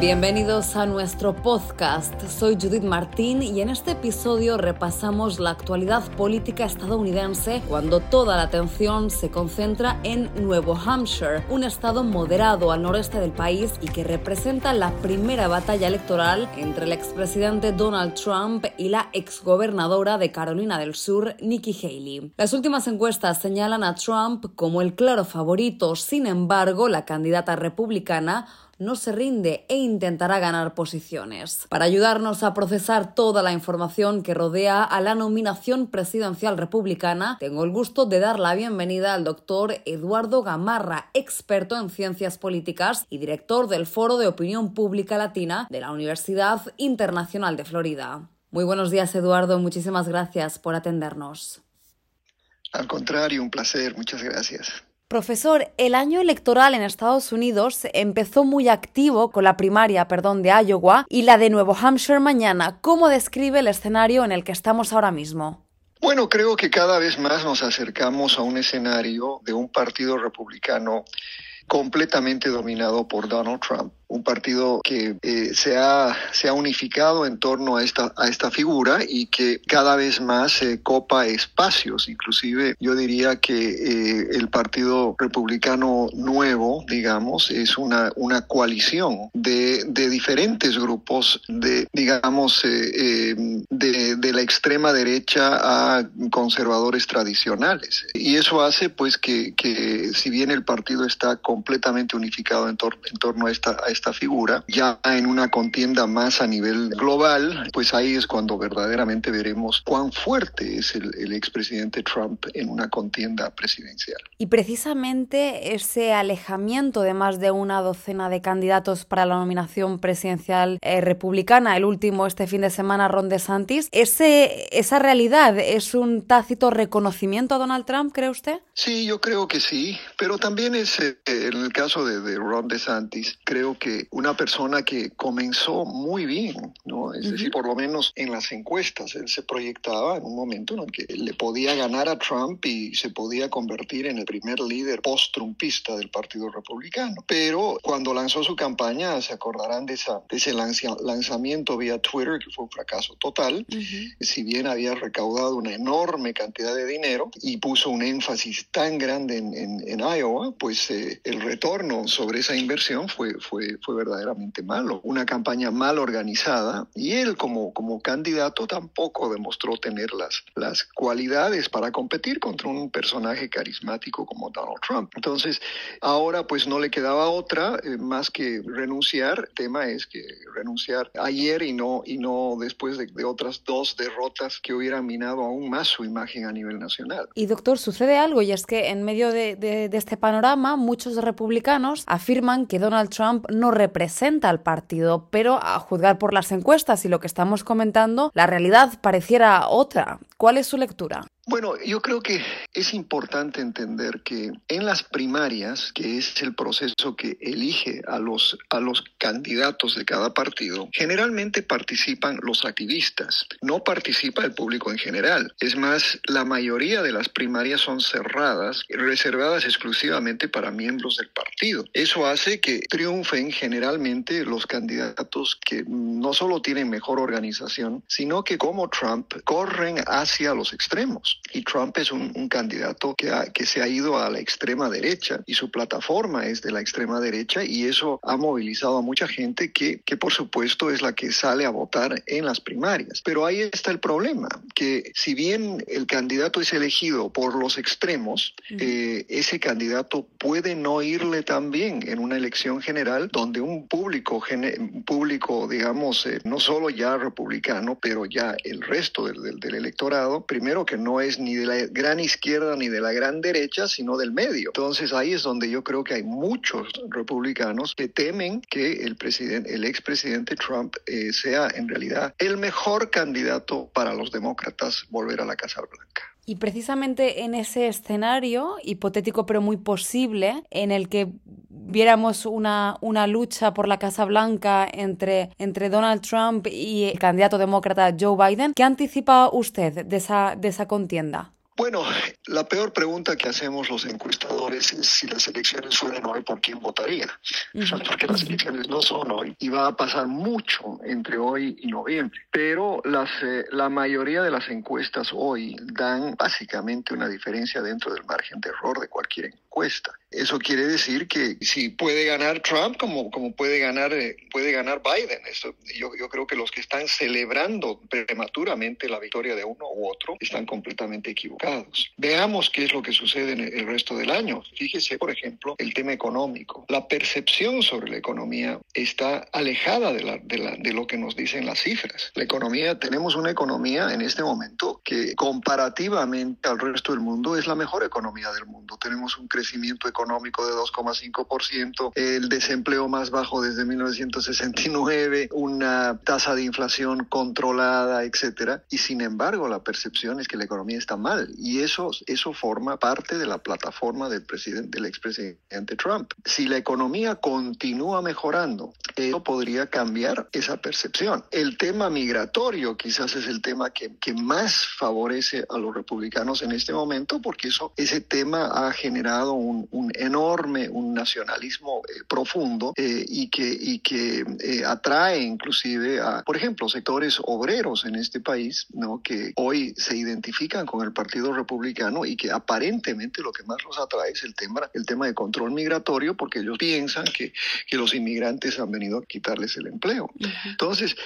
Bienvenidos a nuestro podcast. Soy Judith Martín y en este episodio repasamos la actualidad política estadounidense cuando toda la atención se concentra en Nuevo Hampshire, un estado moderado al noreste del país y que representa la primera batalla electoral entre el expresidente Donald Trump y la exgobernadora de Carolina del Sur, Nikki Haley. Las últimas encuestas señalan a Trump como el claro favorito, sin embargo, la candidata republicana no se rinde e intentará ganar posiciones. Para ayudarnos a procesar toda la información que rodea a la nominación presidencial republicana, tengo el gusto de dar la bienvenida al doctor Eduardo Gamarra, experto en ciencias políticas y director del Foro de Opinión Pública Latina de la Universidad Internacional de Florida. Muy buenos días, Eduardo. Muchísimas gracias por atendernos. Al contrario, un placer. Muchas gracias. Profesor, el año electoral en Estados Unidos empezó muy activo con la primaria, perdón, de Iowa y la de Nuevo Hampshire mañana. ¿Cómo describe el escenario en el que estamos ahora mismo? Bueno, creo que cada vez más nos acercamos a un escenario de un partido republicano completamente dominado por Donald Trump un partido que eh, se, ha, se ha unificado en torno a esta, a esta figura y que cada vez más se copa espacios. Inclusive yo diría que eh, el Partido Republicano Nuevo, digamos, es una, una coalición de, de diferentes grupos de, digamos, eh, de, de, la extrema derecha a conservadores tradicionales. Y eso hace pues que, que si bien el partido está completamente unificado en, en torno a esta, a esta figura, ya en una contienda más a nivel global, pues ahí es cuando verdaderamente veremos cuán fuerte es el, el expresidente Trump en una contienda presidencial. Y precisamente ese alejamiento de más de una docena de candidatos para la nominación presidencial eh, republicana, el último este fin de semana, Ron DeSantis, ese, ¿esa realidad es un tácito reconocimiento a Donald Trump, cree usted? Sí, yo creo que sí, pero también es, eh, en el caso de, de Ron DeSantis, creo que una persona que comenzó muy bien, ¿no? Es decir, por lo menos en las encuestas, él se proyectaba en un momento en el que le podía ganar a Trump y se podía convertir en el primer líder post-trumpista del Partido Republicano. Pero cuando lanzó su campaña, se acordarán de, esa, de ese lanzamiento vía Twitter, que fue un fracaso total, si bien había recaudado una enorme cantidad de dinero y puso un énfasis tan grande en, en, Iowa, pues eh, el retorno sobre esa inversión fue, fue, fue verdaderamente malo, una campaña mal organizada y él como, como candidato tampoco demostró tener las, las cualidades para competir contra un personaje carismático como Donald Trump. Entonces, ahora pues no le quedaba otra eh, más que renunciar. El tema es que renunciar ayer y no, y no después de, otras dos derrotas que hubieran minado aún más su imagen a nivel nacional. Y doctor, sucede algo y es que en medio de, de, de este panorama muchos republicanos afirman que Donald Trump no representa al partido, pero a juzgar por las encuestas y lo que estamos comentando, la realidad pareciera otra. ¿Cuál es su lectura? Bueno, yo creo que es importante entender que en las primarias, que es el proceso que elige a los, a los candidatos de cada partido, generalmente participan los activistas, no participa el público en general. Es más, la mayoría de las primarias son cerradas, reservadas exclusivamente para miembros del partido. Eso hace que triunfen generalmente los candidatos que no solo tienen mejor organización, sino que como Trump corren hacia los extremos. Y Trump es un, candidato que, que se ha ido a la extrema derecha y su plataforma es de la extrema derecha y eso ha movilizado a mucha gente que, que por supuesto es la que sale a votar en las primarias. Pero ahí está el problema, que si bien el candidato es elegido por los extremos, eh, ese candidato puede no irle tan bien en una elección general donde un público, público digamos, eh, no solo ya republicano, pero ya el resto del, del electorado, primero que no es ni de la gran izquierda ni de la gran derecha, sino del medio. Entonces ahí es donde yo creo que hay muchos republicanos que temen que el presidente, el expresidente Trump eh, sea en realidad el mejor candidato para los demócratas volver a la Casa Blanca. Y precisamente en ese escenario, hipotético pero muy posible, en el que viéramos una, una lucha por la Casa Blanca entre, entre Donald Trump y el candidato demócrata Joe Biden, ¿qué anticipa usted de esa, de esa contienda? Bueno, la peor pregunta que hacemos los encuestadores es si las elecciones fueran hoy, ¿por quién votaría? Porque las elecciones no son hoy y va a pasar mucho entre hoy y noviembre. Pero las, eh, la mayoría de las encuestas hoy dan básicamente una diferencia dentro del margen de error de cualquier encuesta. Eso quiere decir que si puede ganar Trump como, como puede, ganar, eh, puede ganar Biden. Esto, yo, yo creo que los que están celebrando prematuramente la victoria de uno u otro están completamente equivocados. Veamos qué es lo que sucede en el resto del año. Fíjese, por ejemplo, el tema económico. La percepción sobre la economía está alejada de, la, de, la, de lo que nos dicen las cifras. La economía, tenemos una economía en este momento que comparativamente al resto del mundo es la mejor economía del mundo. Tenemos un crecimiento económico de 2,5%, el desempleo más bajo desde 1969, una tasa de inflación controlada, etcétera. Y sin embargo, la percepción es que la economía está mal y eso, eso forma parte de la plataforma del presidente, del expresidente Trump. Si la economía continúa mejorando, eso podría cambiar esa percepción. El tema migratorio quizás es el tema que, que más favorece a los republicanos en este momento porque eso, ese tema ha generado un, un enorme, un nacionalismo eh, profundo eh, y que, y que eh, atrae inclusive a, por ejemplo, sectores obreros en este país, ¿no? que hoy se identifican con el Partido Republicano y que aparentemente lo que más los atrae es el tema, el tema de control migratorio porque ellos piensan que, que los inmigrantes han venido a quitarles el empleo. Entonces,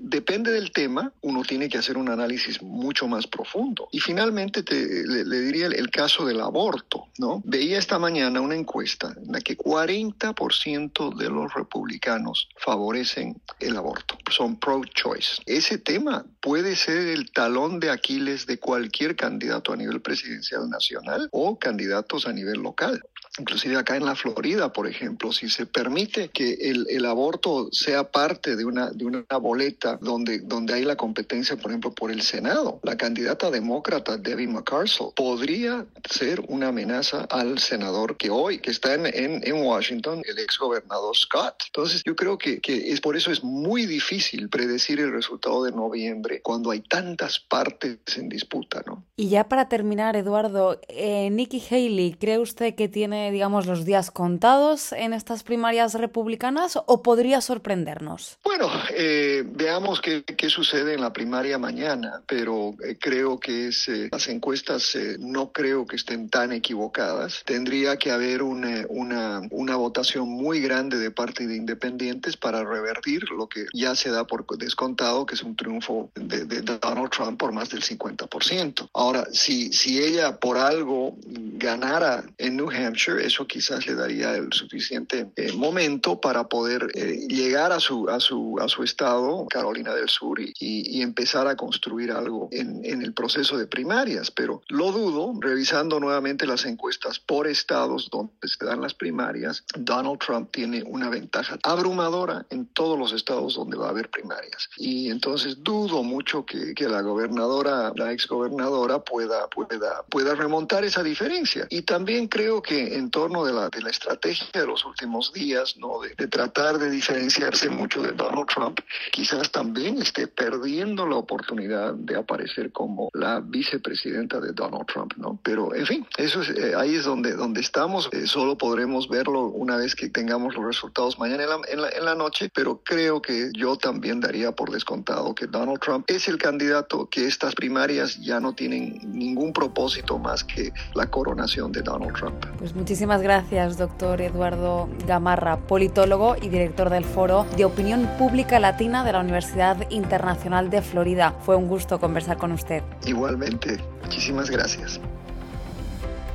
depende del tema, uno tiene que hacer un análisis mucho más profundo. Y finalmente te, le, diría el, el caso del aborto, ¿no? Veía esta mañana una encuesta en la que 40% de los republicanos favorecen el aborto, son pro-choice. Ese tema puede ser el talón de Aquiles de cualquier candidato a nivel presidencial nacional o candidatos a nivel local inclusive acá en la Florida, por ejemplo, si se permite que el, el, aborto sea parte de una, de una boleta donde, donde hay la competencia, por ejemplo, por el Senado, la candidata demócrata Debbie McCarthy podría ser una amenaza al senador que hoy, que está en, en, en Washington, el ex gobernador Scott. Entonces, yo creo que, que, es por eso es muy difícil predecir el resultado de noviembre cuando hay tantas partes en disputa, ¿no? Y ya para terminar, Eduardo, eh, Nikki Haley, ¿cree usted que tiene digamos, los días contados en estas primarias republicanas o podría sorprendernos? Bueno, eh, veamos qué, qué, sucede en la primaria mañana, pero eh, creo que es, eh, las encuestas eh, no creo que estén tan equivocadas. Tendría que haber una, una, una votación muy grande de parte de independientes para revertir lo que ya se da por descontado, que es un triunfo de, de Donald Trump por más del 50%. Ahora, si, si ella por algo ganara en New Hampshire, eso quizás le daría el suficiente eh, momento para poder eh, llegar a su, a, su, a su estado, Carolina del Sur, y, y empezar a construir algo en, en, el proceso de primarias. Pero lo dudo, revisando nuevamente las encuestas por estados donde se dan las primarias, Donald Trump tiene una ventaja abrumadora en todos los estados donde va a haber primarias. Y entonces dudo mucho que, que la gobernadora, la exgobernadora, pueda, pueda, pueda remontar esa diferencia. Y también creo que en torno de la, de la estrategia de los últimos días, ¿no? De, de, tratar de diferenciarse mucho de Donald Trump, quizás también esté perdiendo la oportunidad de aparecer como la vicepresidenta de Donald Trump, ¿no? Pero, en fin, eso es, eh, ahí es donde, donde estamos. Eh, solo podremos verlo una vez que tengamos los resultados mañana en la, en, la, en la noche, pero creo que yo también daría por descontado que Donald Trump es el candidato que estas primarias ya no tienen ningún propósito más que la coronación de Donald Trump. Pues Muchísimas gracias, doctor Eduardo Gamarra, politólogo y director del Foro de Opinión Pública Latina de la Universidad Internacional de Florida. Fue un gusto conversar con usted. Igualmente, muchísimas gracias.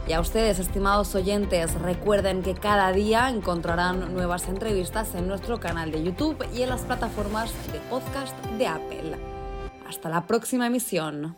Y a ustedes, estimados oyentes, recuerden que cada día encontrarán nuevas entrevistas en nuestro canal de YouTube y en las plataformas de podcast de Apple. Hasta la próxima emisión.